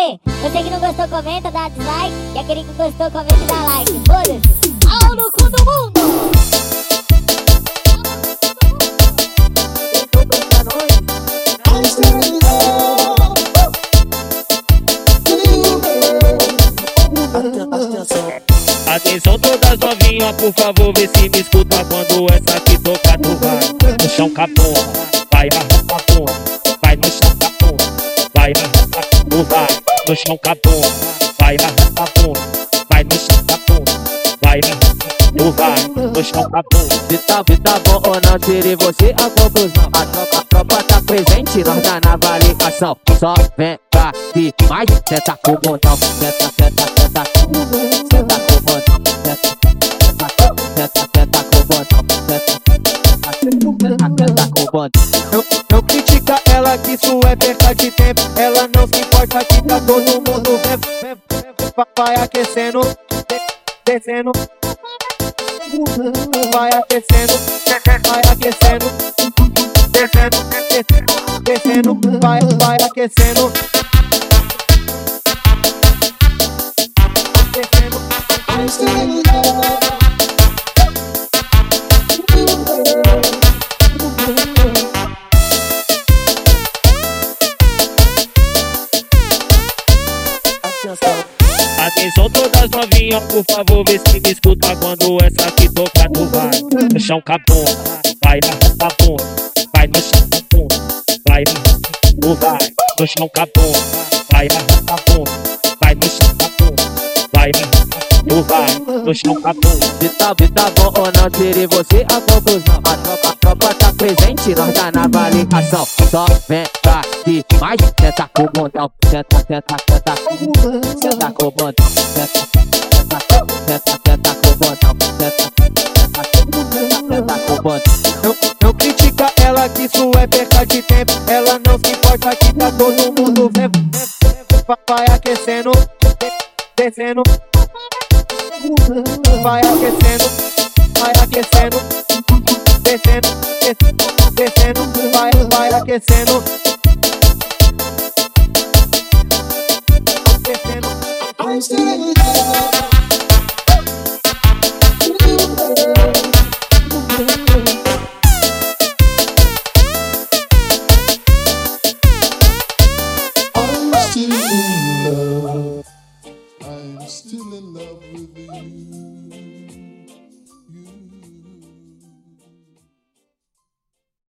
Você que não gostou, comenta, dá dislike. E aquele que gostou, comenta e dá like. Foda-se. Ao no cu do mundo! Atenção todas novinhas, por favor, vê se me escuta quando essa aqui toca tu vai no chão capô, vai arrasta porra, vai no chão capô, vai arrasta tu vai no chão capô, vai arrasta porra, vai no chão capô, vai arrasta tu vai no chão capô. Se tá, se tá bom ou não, tire você a conclusão. A tropa, a tropa tá presente, nós tá na avaliação. Só vem pra aqui, mais senta com o botão. Senta, senta, senta, senta com o botão. Senta, senta, senta com o botão. Senta, senta, senta com o botão. Tá todo mundo. Vai aquecendo, descendo. Vai aquecendo, vai aquecendo, descendo, descendo, vai, vai aquecendo. Atenção todas novinhas, por favor, vê se me escuta quando essa aqui toca tu vai. No chão capô, vai arrasta porra, vai no chão capô, vai arrasta vai. No chão capô, vai arrasta porra, vai no chão capô, vai arrasta tu vai. No chão tá, se tá bom ou não, tire você a conclusão. Presente, nós tá na avaliação. Só vem pra aqui, mais senta com o botão. Senta, senta, senta, senta com o botão. Senta, senta, senta, com o botão. Senta, senta, com o botão. Não, não critica ela que isso é perca de tempo. Ela não se importa que tá todo mundo vendo. Vai aquecendo, descendo. Vai aquecendo, vai aquecendo, descendo, descendo, vai, vai aquecendo. Descendo, vai,